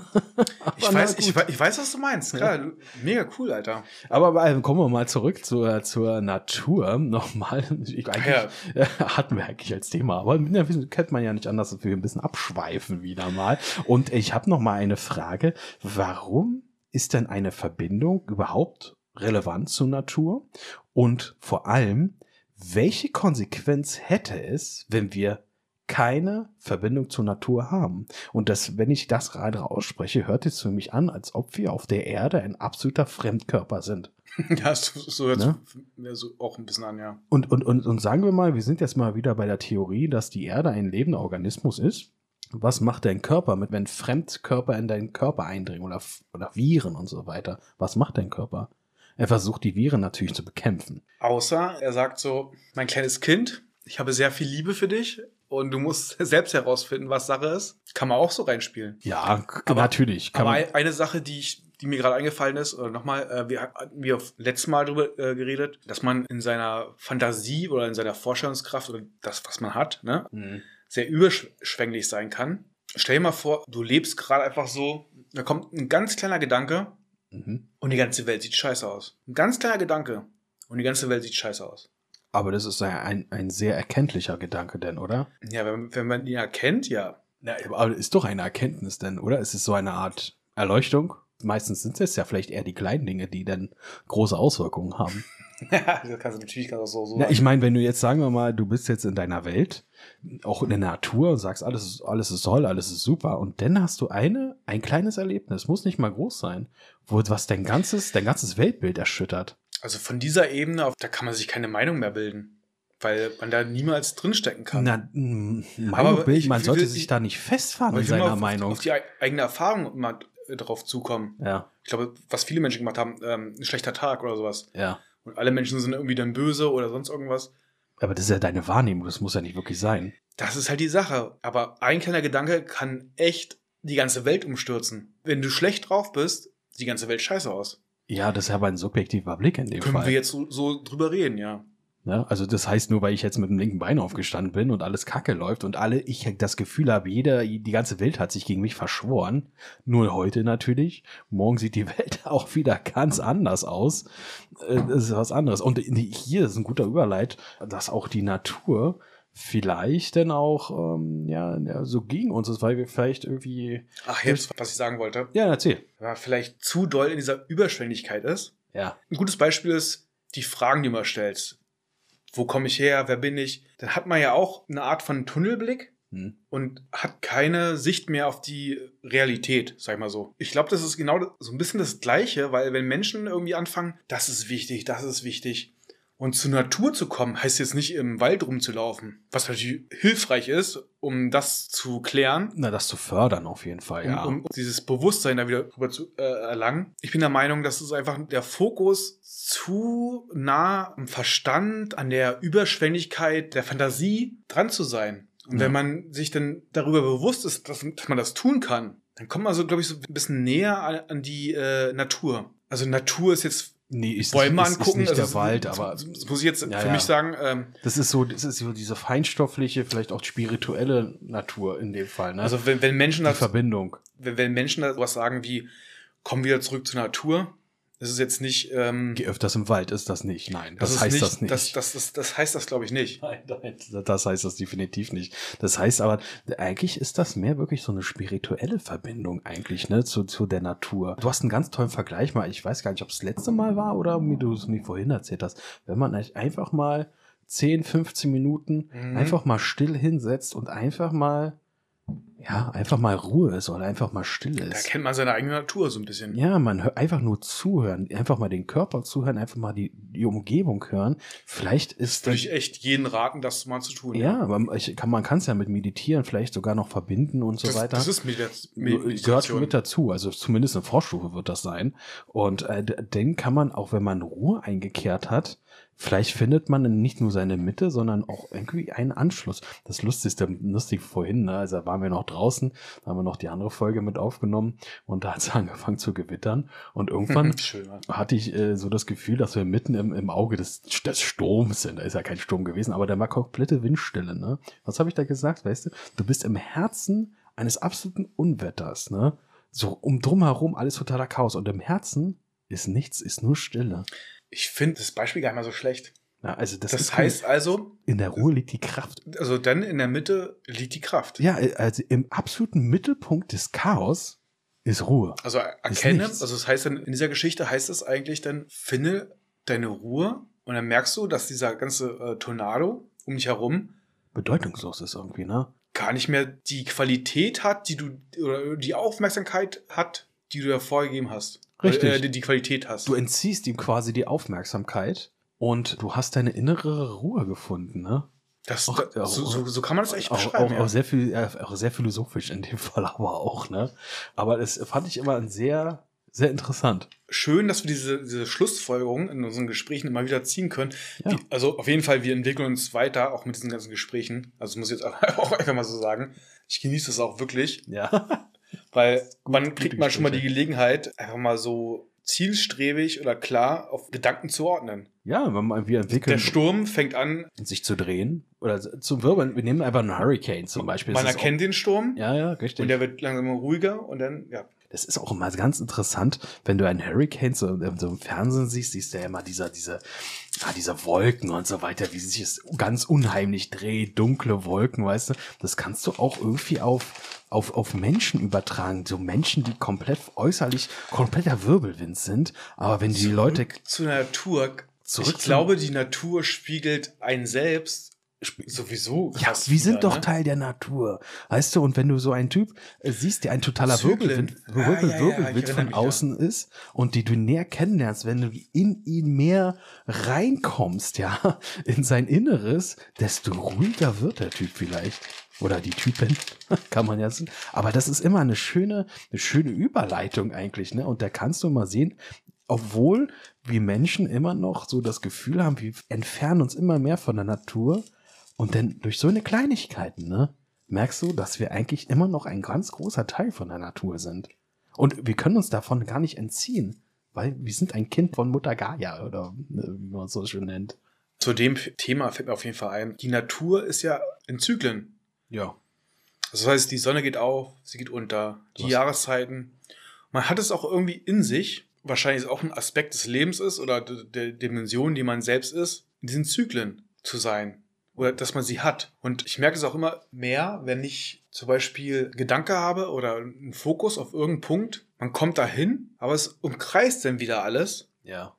Ich weiß, ich, gut. wei- ich weiß, was du meinst. Klar, du- mega cool, Alter. Aber äh, kommen wir mal zurück zur, zur Natur. Nochmal. Ich, eigentlich, Ja. äh, hatten wir eigentlich als Thema, aber ja, wissen- kennt man ja nicht anders, dass wir ein bisschen abschweifen wieder mal. Und ich habe noch mal eine Frage. Warum ist denn eine Verbindung überhaupt relevant zur Natur? Und vor allem, welche Konsequenz hätte es, wenn wir keine Verbindung zur Natur haben. Und das, wenn ich das gerade ausspreche, hört es für mich an, als ob wir auf der Erde ein absoluter Fremdkörper sind. Ja, so, so hört Ne? mir so auch ein bisschen an, ja. Und, und, und, und sagen wir mal, wir sind jetzt mal wieder bei der Theorie, dass die Erde ein lebender Organismus ist. Was macht dein Körper mit, wenn Fremdkörper in deinen Körper eindringen oder, oder Viren und so weiter? Was macht dein Körper? Er versucht die Viren natürlich zu bekämpfen. Außer er sagt so, mein kleines Kind, ich habe sehr viel Liebe für dich und du musst selbst herausfinden, was Sache ist. Kann man auch so reinspielen. Ja, Aber- natürlich. Kann Aber eine Sache, die ich, die mir gerade eingefallen ist, oder nochmal, äh, wir hatten wir letztes Mal darüber äh, geredet, dass man in seiner Fantasie oder in seiner Vorstellungskraft oder das, was man hat, ne, Mhm. sehr überschwänglich sein kann. Stell dir mal vor, du lebst gerade einfach so, da kommt ein ganz kleiner Gedanke Mhm. und die ganze Welt sieht scheiße aus. Ein ganz kleiner Gedanke und die ganze Welt sieht scheiße aus. Aber das ist ja ein, ein sehr erkenntlicher Gedanke denn, oder? Ja, wenn, wenn man ihn erkennt, ja. Na, aber ist doch eine Erkenntnis denn, oder? Es ist so eine Art Erleuchtung. Meistens sind es ja vielleicht eher die kleinen Dinge, die dann große Auswirkungen haben. das kannst du natürlich ganz so, so Na, ich meine, wenn du jetzt, sagen wir mal, du bist jetzt in deiner Welt, auch in der Natur und sagst, alles ist, alles ist toll, alles ist super, und dann hast du eine, ein kleines Erlebnis, muss nicht mal groß sein, wo was dein ganzes, dein ganzes Weltbild erschüttert. Also von dieser Ebene, auf, da kann man sich keine Meinung mehr bilden, weil man da niemals drinstecken kann. Na, mh, Aber ich- man sollte sich da nicht festfahren in seiner auf, Meinung. auf die ei- eigene Erfahrung mal äh, drauf zukommen. ja, Ich glaube, was viele Menschen gemacht haben, ähm, ein schlechter Tag oder sowas. ja. Und alle Menschen sind irgendwie dann böse oder sonst irgendwas. Aber das ist ja deine Wahrnehmung, das muss ja nicht wirklich sein. Das ist halt die Sache. Aber ein kleiner Gedanke kann echt die ganze Welt umstürzen. Wenn du schlecht drauf bist, sieht die ganze Welt scheiße aus. Ja, das ist aber ein subjektiver Blick in dem Können Fall. wir jetzt so, so drüber reden, ja. Ja, also das heißt nur, weil ich jetzt mit dem linken Bein aufgestanden bin und alles Kacke läuft und alle, ich das Gefühl habe, jeder, die ganze Welt hat sich gegen mich verschworen. Nur heute natürlich. Morgen sieht die Welt auch wieder ganz anders aus. Äh, Das ist was anderes. Und hier ist ein guter Überleit, dass auch die Natur vielleicht dann auch ähm, ja, ja, so gegen uns ist, weil wir vielleicht irgendwie. Ach, jetzt, was ich sagen wollte. Ja, erzähl. Man vielleicht zu doll in dieser Überschwänglichkeit ist. Ja. Ein gutes Beispiel ist die Fragen, die man stellt. Wo komme ich her? Wer bin ich? Dann hat man ja auch eine Art von Tunnelblick Hm. und hat keine Sicht mehr auf die Realität, sag ich mal so. Ich glaube, das ist genau so ein bisschen das Gleiche, weil wenn Menschen irgendwie anfangen, das ist wichtig, das ist wichtig. Und zur Natur zu kommen, heißt jetzt nicht im Wald rumzulaufen, was natürlich hilfreich ist, um das zu klären, Na, das zu fördern auf jeden Fall, um, ja. um dieses Bewusstsein da wieder drüber zu äh, erlangen. Ich bin der Meinung, dass es einfach der Fokus zu nah am Verstand, an der Überschwänglichkeit, der Fantasie dran zu sein. Und Ja. wenn man sich dann darüber bewusst ist, dass, dass man das tun kann, dann kommt man so, glaube ich, so ein bisschen näher an, an die äh, Natur. Also Natur ist jetzt Nee, ist, Bäume ist, ist angucken. nicht also der Wald, aber das muss ich jetzt Ja, für ja. mich sagen, ähm, das ist so, das ist so diese feinstoffliche, vielleicht auch spirituelle Natur in dem Fall, ne? also wenn, wenn Menschen die das, Verbindung. wenn, wenn Menschen da was sagen wie, komm wieder zurück zur Natur, das ist jetzt nicht, ähm, Geh öfters im Wald ist das nicht. Nein, das, ist heißt das nicht. Das, das, das, das heißt das, glaube ich, nicht. Nein, nein, das heißt das definitiv nicht. Das heißt aber, eigentlich ist das mehr wirklich so eine spirituelle Verbindung eigentlich, ne, zu, zu der Natur. Du hast einen ganz tollen Vergleich mal, ich weiß gar nicht, ob es das letzte Mal war oder wie du es mir vorhin erzählt hast. Wenn man einfach mal 10, 15 Minuten Mhm. einfach mal still hinsetzt und einfach mal, ja, einfach mal Ruhe ist oder einfach mal still Da ist. kennt man seine eigene Natur so ein bisschen. Ja, man hört einfach nur zuhören, einfach mal den Körper zuhören, einfach mal die, die Umgebung hören. Vielleicht ist Würde ich echt jeden raten, das mal zu tun. ja, aber ich kann, man kann es ja mit Meditieren vielleicht sogar noch verbinden und so das, weiter. das ist Medita Gehört Meditation. mit dazu, also zumindest eine Vorstufe wird das sein. Und äh, d- dann kann man, auch wenn man Ruhe eingekehrt hat, vielleicht findet man nicht nur seine Mitte, sondern auch irgendwie einen Anschluss. Das Lustigste, lustig vorhin, ne, also da waren wir noch draußen, da haben wir noch die andere Folge mit aufgenommen und da hat es angefangen zu gewittern und irgendwann hatte ich äh, so das Gefühl, dass wir mitten im, im Auge des, des Sturms sind. Da ist ja kein Sturm gewesen, aber da war komplette Windstille. Ne? Was habe ich da gesagt, weißt du? Du bist im Herzen eines absoluten Unwetters. Ne? So um drumherum alles totaler Chaos. Und im Herzen ist nichts, ist nur Stille. Ich finde das Beispiel gar nicht mal so schlecht. Ja, also das, Das, heißt also, in der Ruhe liegt die Kraft. also dann in der Mitte liegt die Kraft. Ja, also im absoluten Mittelpunkt des Chaos ist Ruhe. Also erkenne, also das heißt dann, in dieser Geschichte heißt es eigentlich dann, finde deine Ruhe und dann merkst du, dass dieser ganze äh, Tornado um dich herum Bedeutungslos ist irgendwie, ne? gar nicht mehr die Qualität hat, die du, oder die Aufmerksamkeit hat, die du ja vorgegeben hast. Richtig. Äh, die, die Qualität hast. Du entziehst ihm quasi die Aufmerksamkeit und du hast deine innere Ruhe gefunden, ne? das, Ach, da, so, so, so kann man das echt Auch, beschreiben. auch, ja. auch, sehr viel, äh, auch sehr philosophisch in dem Fall aber auch, ne? Aber das fand ich immer ein sehr, sehr interessant. Schön, dass wir diese, diese Schlussfolgerung in unseren Gesprächen immer wieder ziehen können. Ja. Die, also auf jeden Fall, wir entwickeln uns weiter, auch mit diesen ganzen Gesprächen. Also das muss ich jetzt auch einfach mal so sagen. Ich genieße das auch wirklich, Ja. Weil man kriegt mal schon mal die. Gelegenheit, einfach mal so zielstrebig oder klar auf Gedanken zu ordnen. Ja, wenn man, wir entwickeln, Der Sturm fängt an, sich zu drehen oder zu wirbeln. Wir nehmen einfach einen Hurricane zum Beispiel. man erkennt den Sturm ja, ja, richtig. und der wird langsam ruhiger und dann, ja. Das ist auch immer ganz interessant, wenn du einen Hurricane so, so im Fernsehen siehst, siehst du ja immer dieser, diese, ah, diese Wolken und so weiter, wie sich es ganz unheimlich dreht, dunkle Wolken, weißt du. Das kannst du auch irgendwie auf, auf, auf Menschen übertragen. So Menschen, die komplett äußerlich kompletter Wirbelwind sind. Aber wenn die Leute zur Natur. Zurück ich glaube, die Natur spiegelt einen selbst sowieso. Ja, krass wir sind wieder, doch ne? Teil der Natur. Weißt du, und wenn du so einen Typ äh, siehst, der ein totaler Zyklen. Wirbelwind, Ah, Wirbel, ja, ja, Wirbelwind von außen ist und die du näher kennenlernst, wenn du in ihn mehr reinkommst, ja, in sein Inneres, desto ruhiger wird der Typ vielleicht. Oder die Typin, kann man ja sehen. Aber das ist immer eine schöne, eine schöne Überleitung eigentlich, ne? Und da kannst du mal sehen, obwohl wir Menschen immer noch so das Gefühl haben, wir entfernen uns immer mehr von der Natur und dann durch so eine Kleinigkeiten, ne, merkst du, dass wir eigentlich immer noch ein ganz großer Teil von der Natur sind. Und wir können uns davon gar nicht entziehen, weil wir sind ein Kind von Mutter Gaia oder ne, wie man es so schön nennt. Zu dem Thema fällt mir auf jeden Fall ein. Die Natur ist ja in Zyklen. Ja. Das heißt, die Sonne geht auf, sie geht unter, die Was? Jahreszeiten. Man hat es auch irgendwie in sich, wahrscheinlich ist es auch ein Aspekt des Lebens ist oder de- der Dimension, die man selbst ist, in diesen Zyklen zu sein. Oder dass man sie hat. Und ich merke es auch immer mehr, wenn ich zum Beispiel Gedanke habe oder einen Fokus auf irgendeinen Punkt. Man kommt dahin, aber es umkreist dann wieder alles. Ja.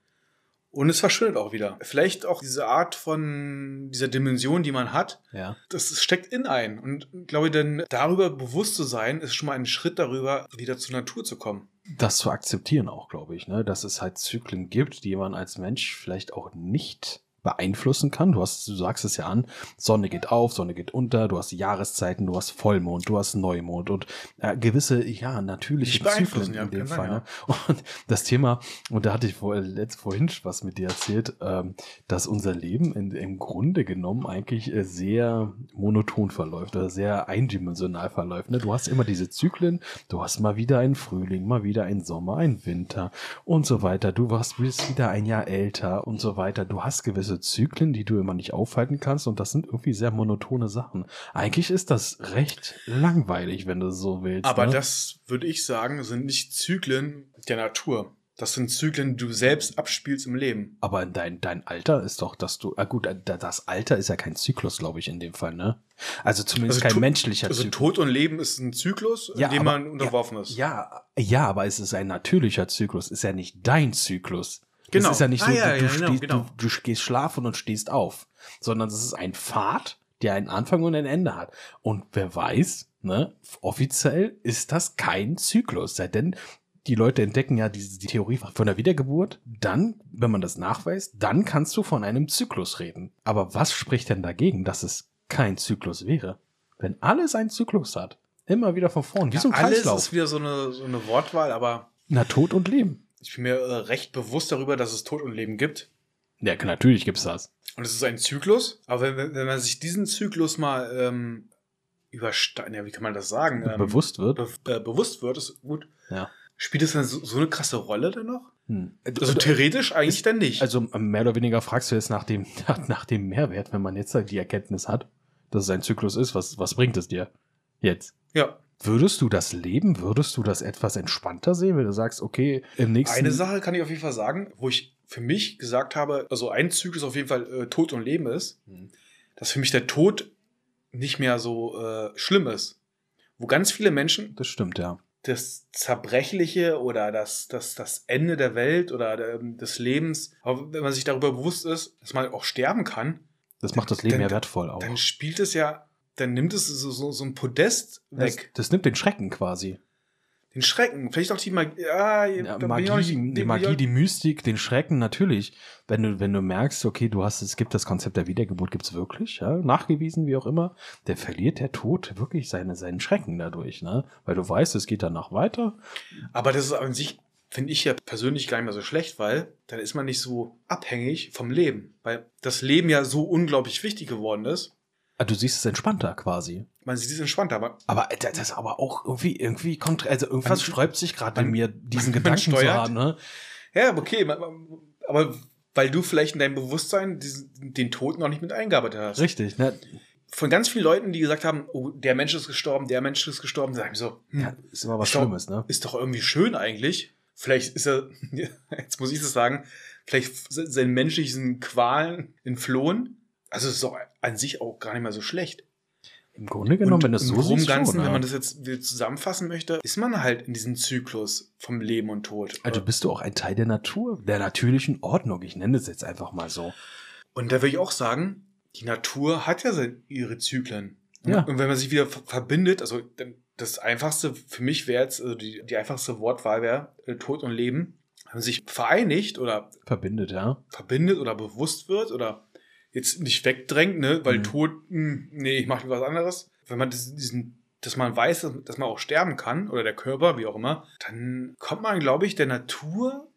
Und es verschwindet auch wieder. Vielleicht auch diese Art von dieser Dimension, die man hat, Ja. das steckt in ein. Und ich glaube, denn darüber bewusst zu sein, ist schon mal ein Schritt darüber, wieder zur Natur zu kommen. Das zu akzeptieren auch, glaube ich, ne, dass es halt Zyklen gibt, die man als Mensch vielleicht auch nicht beeinflussen kann. Du hast, du sagst es ja an, Sonne geht auf, Sonne geht unter, du hast Jahreszeiten, du hast Vollmond, du hast Neumond und äh, gewisse, ja, natürliche Zyklen in dem Fall. Ne? Und das Thema, und da hatte ich vor, letzt, vorhin was mit dir erzählt, ähm, dass unser Leben in, im Grunde genommen eigentlich äh, sehr monoton verläuft oder sehr eindimensional verläuft. Ne? Du hast immer diese Zyklen, du hast mal wieder einen Frühling, mal wieder einen Sommer, einen Winter und so weiter. Du warst, bist wieder ein Jahr älter und so weiter. Du hast gewisse Zyklen, die du immer nicht aufhalten kannst und das sind irgendwie sehr monotone Sachen. Eigentlich ist das recht langweilig, wenn du so willst. Aber ne? das würde ich sagen, sind nicht Zyklen der Natur. Das sind Zyklen, die du selbst abspielst im Leben. Aber dein, dein Alter ist doch, dass du, ah gut, das Alter ist ja kein Zyklus, glaube ich, in dem Fall, ne? Also zumindest Also kein menschlicher Also Zyklus. Tod und Leben ist ein Zyklus, Ja, in dem aber- man unterworfen ist. Ja, ja, aber es ist ein natürlicher Zyklus, ist ja nicht dein Zyklus. Genau. Es ist ja nicht so, Ah, ja, du, ja, genau, stehst, genau. Du, du gehst schlafen und stehst auf, sondern es ist ein Pfad, der einen Anfang und ein Ende hat. Und wer weiß, ne, offiziell ist das kein Zyklus, sei denn die Leute entdecken ja diese die Theorie von der Wiedergeburt. Dann, wenn man das nachweist, dann kannst du von einem Zyklus reden. Aber was spricht denn dagegen, dass es kein Zyklus wäre? Wenn alles einen Zyklus hat, immer wieder von vorn, wie so ein Alles Kreislauf. ist wieder so eine, so eine Wortwahl, aber Na, Tod und Leben. Ich bin mir äh, recht bewusst darüber, dass es Tod und Leben gibt. Ja, natürlich gibt's das. Und es ist ein Zyklus. Aber wenn, wenn man sich diesen Zyklus mal ähm, übersteigen, ja, wie kann man das sagen? Ähm, Bewusst wird. be äh, bewusst wird, ist gut. Ja. Spielt es dann so, so eine krasse Rolle dann noch? Hm. Also theoretisch eigentlich dann nicht. Also mehr oder weniger fragst du jetzt nach dem, nach dem Mehrwert, wenn man jetzt die Erkenntnis hat, dass es ein Zyklus ist, was, was bringt es dir jetzt? ja. Würdest du das Leben, würdest du das etwas entspannter sehen, wenn du sagst, okay, im nächsten... Eine Sache kann ich auf jeden Fall sagen, wo ich für mich gesagt habe, also ein Zyklus auf jeden Fall äh, Tod und Leben ist, Hm. dass für mich der Tod nicht mehr so äh, schlimm ist. Wo ganz viele Menschen Das stimmt, ja. das Zerbrechliche oder das, das, das Ende der Welt oder der, des Lebens, aber wenn man sich darüber bewusst ist, dass man auch sterben kann, Das macht das Leben Dann- ja wertvoll auch. dann spielt es ja, dann nimmt es so, so, so ein Podest Das, weg. das nimmt den Schrecken quasi. Den Schrecken, vielleicht auch die Magie. Ja, Ja, Magie, nicht- die Magie, die Mystik, den Schrecken, natürlich. Wenn du, wenn du merkst, okay, du hast, es gibt das Konzept der Wiedergeburt, gibt's wirklich, ja, nachgewiesen, wie auch immer, der verliert der Tod wirklich seine, seinen Schrecken dadurch, ne? Weil du weißt, es geht danach weiter. Aber das ist an sich, finde ich ja persönlich gar nicht mehr so schlecht, weil dann ist man nicht so abhängig vom Leben. Weil das Leben ja so unglaublich wichtig geworden ist. Ah, du siehst es entspannter quasi. Man sieht es entspannter, aber Aber das ist aber auch irgendwie, irgendwie kontra, also irgendwas Man- sträubt sich gerade in man- mir, diesen man Gedanken zu steuert. haben, ne? ja, okay, man- man- aber weil du vielleicht in deinem Bewusstsein diesen, den Tod noch nicht mit eingearbeitet hast. Richtig, ne? Von ganz vielen Leuten, die gesagt haben, oh, der Mensch ist gestorben, der Mensch ist gestorben, sagen so, hm, Ja, ist immer was Ist doch- Schlimmes, ne? ist doch irgendwie schön eigentlich. Vielleicht ist er, jetzt muss ich das sagen, vielleicht sind seinen menschlichen Qualen entflohen. Also es ist doch an sich auch gar nicht mal so schlecht. Im Grunde genommen, wenn das so siehst, Ganzen, schon, wenn man das jetzt zusammenfassen möchte, ist man halt in diesem Zyklus vom Leben und Tod. Also bist du auch ein Teil der Natur, der natürlichen Ordnung. Ich nenne es jetzt einfach mal so. und da würde ich auch sagen, die Natur hat ja ihre Zyklen. Und- Ja. Und wenn man sich wieder ver- verbindet, also das einfachste für mich wäre jetzt, also die, die einfachste Wortwahl wäre äh, Tod und Leben. Wenn man sich vereinigt oder Verbindet, ja. verbindet oder bewusst wird oder jetzt nicht wegdrängt, ne, weil Mhm. Tod, mh, nee, ich mache was anderes. Wenn man das, diesen, dass man weiß, dass, man auch sterben kann oder der Körper, wie auch immer, dann kommt man, glaube ich, der Natur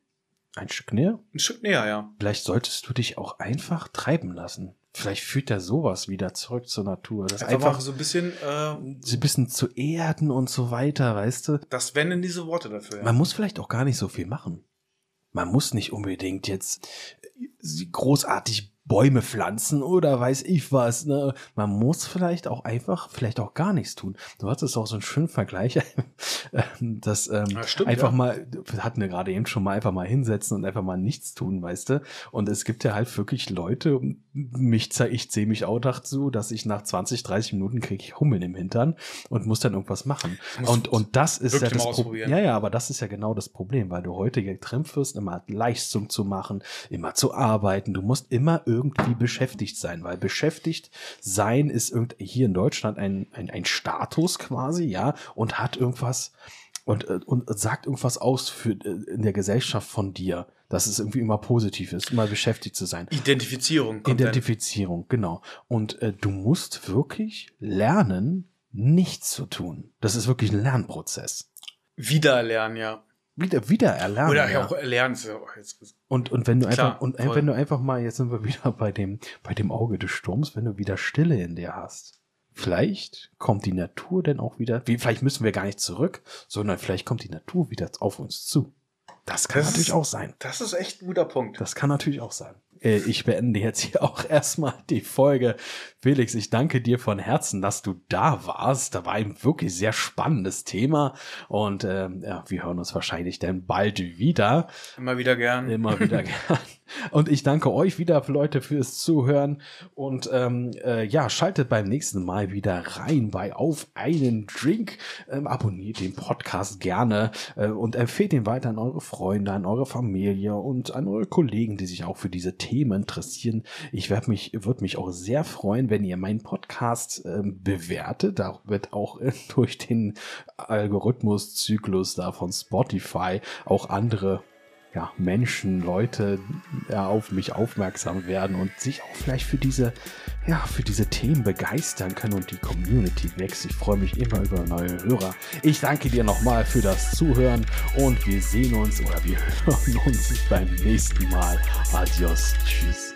Ein Stück näher. ein Stück näher, ja. Vielleicht solltest du dich auch einfach treiben lassen. Vielleicht führt ja sowas wieder zurück zur Natur. Das Einfach, einfach so ein bisschen äh, so ein bisschen zu erden und so weiter, weißt du? das wenden diese Worte dafür. Ja. Man muss vielleicht auch gar nicht so viel machen. Man muss nicht unbedingt jetzt großartig Bäume pflanzen oder weiß ich was. Ne? Man muss vielleicht auch einfach, vielleicht auch gar nichts tun. Du hattest auch so einen schönen Vergleich, ähm, dass ähm, Ja, stimmt, einfach ja. mal, hatten wir gerade eben schon mal einfach mal hinsetzen und einfach mal nichts tun, weißt du? Und es gibt ja halt wirklich Leute, mich ich zähle mich auch dazu, dass ich nach 20, 30 Minuten kriege ich Hummeln im Hintern und muss dann irgendwas machen. Und, und das ist ja das Problem. Ja, ja, aber das ist ja genau das Problem, weil du heute getrimmt wirst, immer Leistung zu machen, immer zu arbeiten. Du musst immer irgendwie beschäftigt sein, weil beschäftigt sein ist irgend hier in Deutschland ein, ein, ein Status quasi, ja, und hat irgendwas und, äh, und sagt irgendwas aus für, äh, in der Gesellschaft von dir. dass es irgendwie immer positiv ist, immer beschäftigt zu sein. Identifizierung. Identifizierung, genau. Und äh, du musst wirklich lernen, nichts zu tun. Das ist wirklich ein Lernprozess. Wiedererlernen, ja. Wieder, wieder erlernen. Oder ja. auch erlernen. Und, und wenn du Klar, einfach, und voll. wenn du einfach mal, jetzt sind wir wieder bei dem, bei dem Auge des Sturms, wenn du wieder Stille in dir hast. Vielleicht kommt die Natur dann auch wieder, wie, vielleicht müssen wir gar nicht zurück, sondern vielleicht kommt die Natur wieder auf uns zu. Das kann Das natürlich ist- auch sein. Das ist echt ein guter Punkt. Das kann natürlich auch sein. Äh, Ich beende jetzt hier auch erstmal die Folge. Felix, ich danke dir von Herzen, dass du da warst. Da war ein wirklich sehr spannendes Thema und ähm, ja, wir hören uns wahrscheinlich dann bald wieder. Immer wieder gern. Immer wieder gern. Und ich danke euch wieder, Leute, fürs Zuhören. Und ähm, äh, ja, schaltet beim nächsten Mal wieder rein bei Auf einen Drink. Ähm, abonniert den Podcast gerne äh, und empfehlt ihn weiter an eure Freunde, an eure Familie und an eure Kollegen, die sich auch für diese Themen interessieren. Ich werde mich, würde mich auch sehr freuen, wenn ihr meinen Podcast ähm, bewertet. Da wird auch äh, durch den Algorithmuszyklus da von Spotify auch andere ja, Menschen, Leute ja, auf mich aufmerksam werden und sich auch vielleicht für diese, ja, für diese Themen begeistern können und die Community wächst. Ich freue mich immer über neue Hörer. Ich danke dir nochmal für das Zuhören und wir sehen uns oder wir hören uns beim nächsten Mal. Adios. Tschüss.